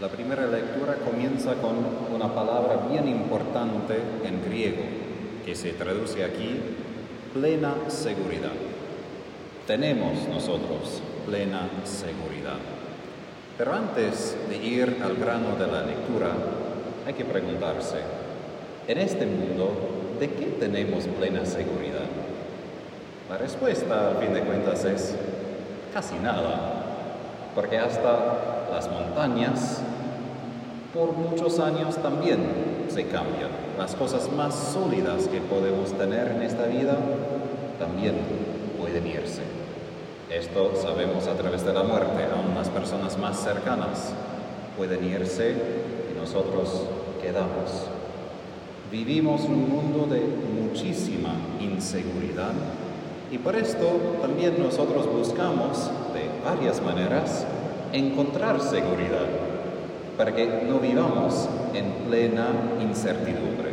La primera lectura comienza con una palabra bien importante en griego, que se traduce aquí plena seguridad. Tenemos nosotros plena seguridad. Pero antes de ir al grano de la lectura, hay que preguntarse, en este mundo, ¿de qué tenemos plena seguridad? La respuesta, al fin de cuentas, es casi nada, porque hasta las montañas por muchos años también se cambian. Las cosas más sólidas que podemos tener en esta vida también pueden irse. Esto sabemos a través de la muerte, aún las personas más cercanas pueden irse y nosotros quedamos. Vivimos un mundo de muchísima inseguridad y por esto también nosotros buscamos de varias maneras encontrar seguridad para que no vivamos en plena incertidumbre.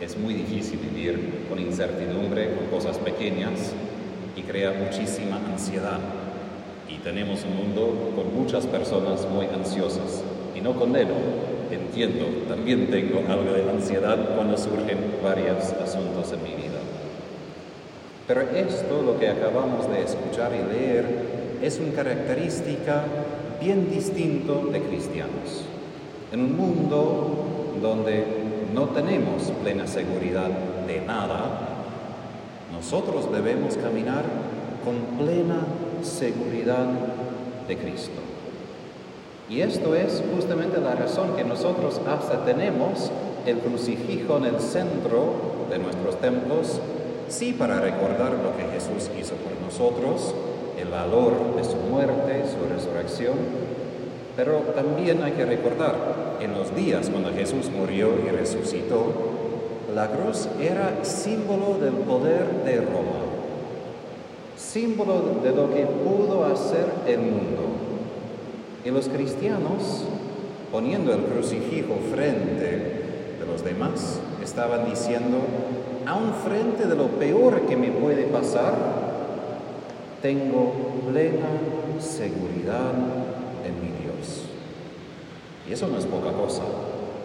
Es muy difícil vivir con incertidumbre, con cosas pequeñas y crea muchísima ansiedad. Y tenemos un mundo con muchas personas muy ansiosas. Y no condeno, entiendo, también tengo algo de ansiedad cuando surgen varios asuntos en mi vida. Pero esto, lo que acabamos de escuchar y leer, es una característica bien distinto de cristianos. En un mundo donde no tenemos plena seguridad de nada, nosotros debemos caminar con plena seguridad de Cristo. Y esto es justamente la razón que nosotros hasta tenemos el crucifijo en el centro de nuestros templos, sí para recordar lo que Jesús hizo por nosotros, el valor de su muerte, su resurrección, pero también hay que recordar, en los días cuando Jesús murió y resucitó, la cruz era símbolo del poder de Roma, símbolo de lo que pudo hacer el mundo. Y los cristianos, poniendo el crucifijo frente de los demás, estaban diciendo, aun frente de lo peor que me puede pasar, tengo plena seguridad en mi Dios. Y eso no es poca cosa,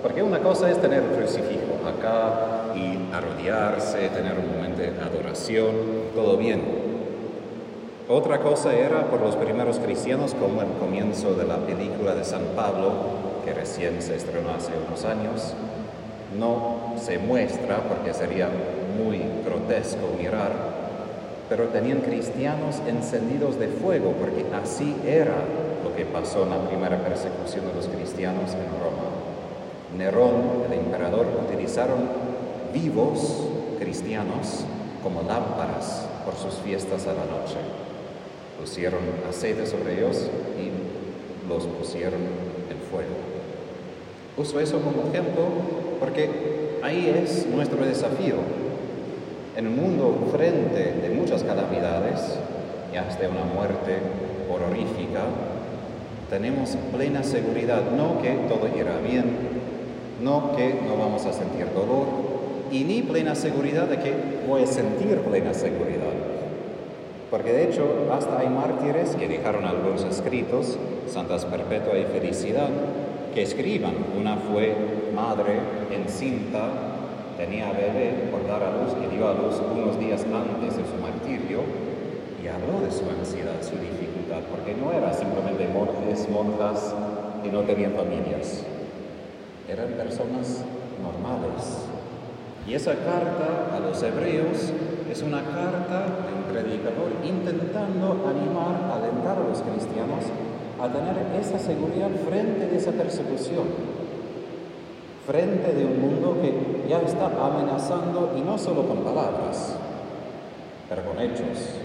porque una cosa es tener el crucifijo acá y arrodillarse, tener un momento de adoración, todo bien. Otra cosa era por los primeros cristianos, como el comienzo de la película de San Pablo, que recién se estrenó hace unos años, no se muestra porque sería muy grotesco mirar, pero tenían cristianos encendidos de fuego, porque así era lo que pasó en la primera persecución de los cristianos en Roma. Nerón, el emperador, utilizaron vivos cristianos como lámparas por sus fiestas a la noche pusieron aceite sobre ellos y los pusieron en fuego. Uso eso como ejemplo porque ahí es nuestro desafío. En un mundo frente calamidades y hasta una muerte horrorífica, tenemos plena seguridad, no que todo irá bien, no que no vamos a sentir dolor, y ni plena seguridad de que voy a sentir plena seguridad. Porque de hecho hasta hay mártires que dejaron algunos escritos, Santas Perpetua y Felicidad, que escriban. Una fue madre encinta, tenía bebé por dar a luz y dio a luz unos días antes de su martirio y habló de su ansiedad, su dificultad, porque no era simplemente monjes, monjas que no tenían familias, eran personas normales. Y esa carta a los hebreos es una carta de un predicador intentando animar, alentar a los cristianos a tener esa seguridad frente de esa persecución, frente de un mundo que ya está amenazando y no solo con palabras, pero con hechos,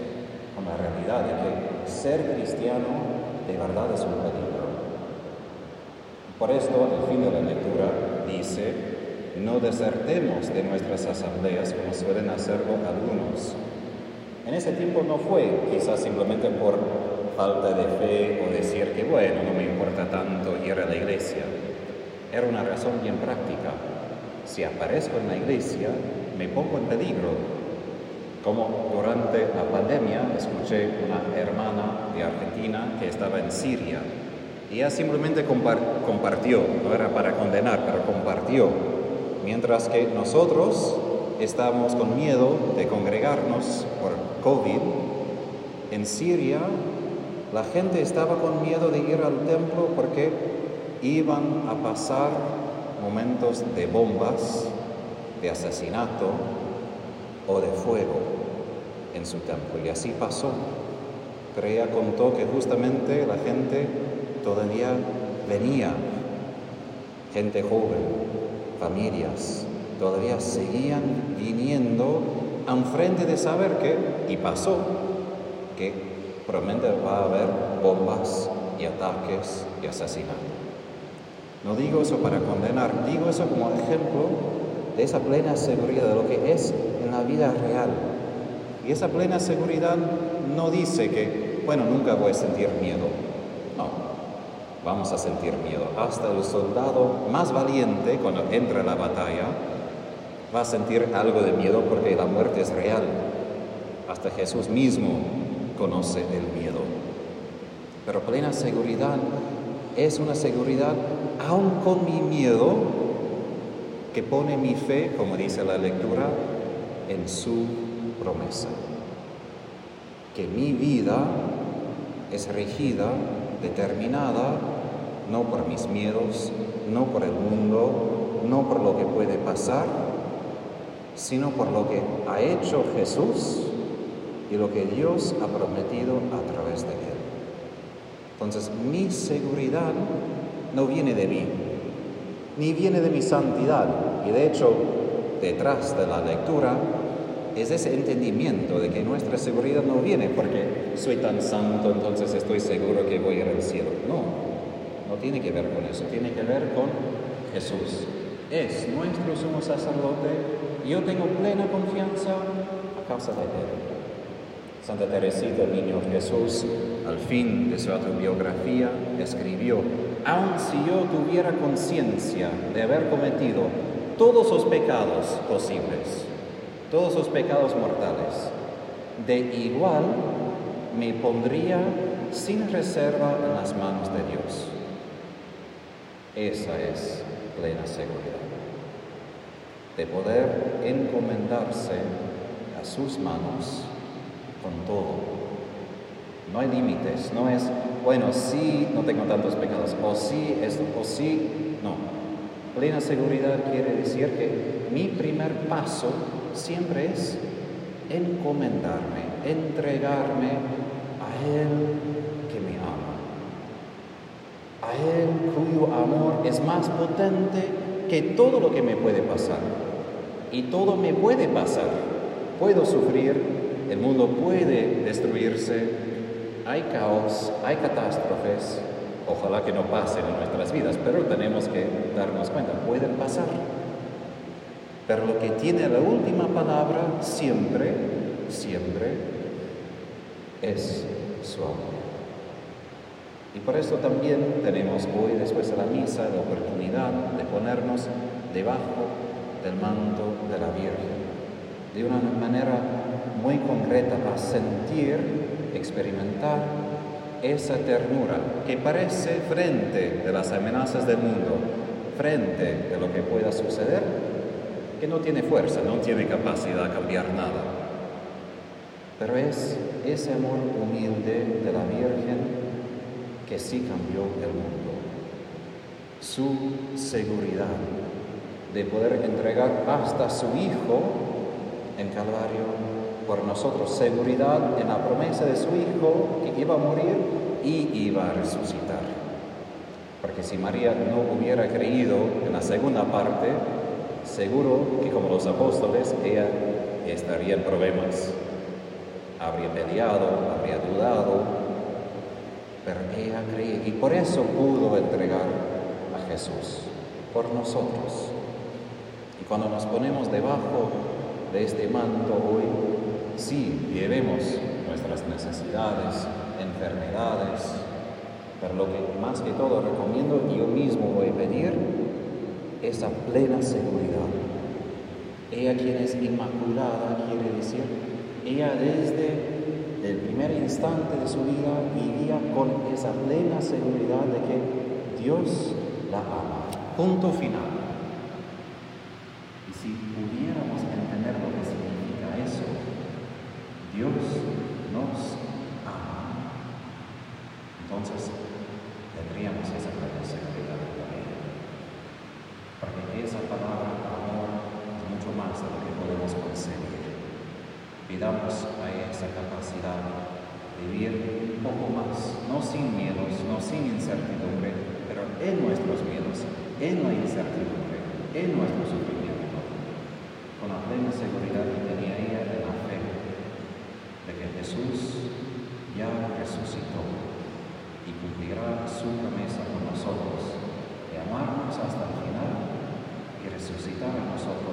con la realidad de que ser cristiano de verdad es un peligro. Por esto, al fin de la lectura dice, no desertemos de nuestras asambleas como suelen hacerlo algunos. En ese tiempo no fue quizás simplemente por falta de fe o decir que bueno, no me importa tanto ir a la iglesia. Era una razón bien práctica. Si aparezco en la iglesia, me pongo en peligro. Como durante la pandemia escuché una hermana de Argentina que estaba en Siria ella simplemente compartió, no era para condenar, pero compartió. Mientras que nosotros estamos con miedo de congregarnos por COVID, en Siria la gente estaba con miedo de ir al templo porque iban a pasar momentos de bombas, de asesinato o de fuego en su templo. Y así pasó. Ella contó que justamente la gente todavía venía, gente joven, familias, todavía seguían viniendo a un frente de saber que, y pasó, que probablemente va a haber bombas y ataques y asesinatos. No digo eso para condenar, digo eso como ejemplo de esa plena seguridad de lo que es en la vida real. Y esa plena seguridad no dice que, bueno, nunca voy a sentir miedo. No, vamos a sentir miedo. Hasta el soldado más valiente, cuando entra en la batalla, va a sentir algo de miedo porque la muerte es real. Hasta Jesús mismo conoce el miedo. Pero plena seguridad es una seguridad aun con mi miedo que pone mi fe, como dice la lectura, en su promesa. Que mi vida es regida, determinada, no por mis miedos, no por el mundo, no por lo que puede pasar, sino por lo que ha hecho Jesús y lo que Dios ha prometido a través de él. Entonces mi seguridad no viene de mí, ni viene de mi santidad. Y de hecho, detrás de la lectura es ese entendimiento de que nuestra seguridad no viene porque soy tan santo, entonces estoy seguro que voy a ir al cielo. No, no tiene que ver con eso, tiene que ver con Jesús. Es nuestro sumo sacerdote y yo tengo plena confianza a causa de él. Santa Teresita, niño Jesús, al fin de su autobiografía, escribió, aun si yo tuviera conciencia de haber cometido todos los pecados posibles, todos los pecados mortales, de igual me pondría sin reserva en las manos de Dios. Esa es plena seguridad, de poder encomendarse a sus manos con todo. No hay límites, no es, bueno, sí, no tengo tantos pecados, o sí, esto, o sí, no. Plena seguridad quiere decir que mi primer paso siempre es encomendarme, entregarme a Él que me ama, a Él cuyo amor es más potente que todo lo que me puede pasar. Y todo me puede pasar. Puedo sufrir, el mundo puede destruirse, hay caos, hay catástrofes, ojalá que no pasen en nuestras vidas, pero tenemos que darnos cuenta, pueden pasar. Pero lo que tiene la última palabra siempre, siempre, es su amor. Y por eso también tenemos hoy, después de la misa, la oportunidad de ponernos debajo del manto de la Virgen, de una manera muy concreta a sentir, experimentar esa ternura que parece frente de las amenazas del mundo, frente de lo que pueda suceder, que no tiene fuerza, no tiene capacidad de cambiar nada. Pero es ese amor humilde de la Virgen que sí cambió el mundo. Su seguridad de poder entregar hasta su Hijo en Calvario por nosotros, seguridad en la promesa de su Hijo que iba a morir y iba a resucitar. Porque si María no hubiera creído en la segunda parte, seguro que como los apóstoles, ella estaría en problemas. Habría peleado, habría dudado, pero ella creía y por eso pudo entregar a Jesús, por nosotros. Y cuando nos ponemos debajo de este manto hoy, sí, llevemos nuestras necesidades, enfermedades, pero lo que más que todo recomiendo yo mismo voy a pedir, esa plena seguridad. Ella quien es inmaculada quiere decir, ella desde el primer instante de su vida vivía con esa plena seguridad de que Dios la ama. Punto final. Y si pudiéramos entender lo que significa eso, Dios nos ama. Entonces tendríamos esa plena seguridad en la vida. Porque esa palabra amor es mucho más de lo que podemos conseguir. Pidamos a esa capacidad de vivir un poco más, no sin miedos, no sin incertidumbre, pero en nuestros miedos, en la incertidumbre, en nuestro sufrimiento, con la plena seguridad que tenía ella de la fe, de que Jesús ya resucitó y cumplirá su promesa con nosotros de amarnos hasta el final y resucitar a nosotros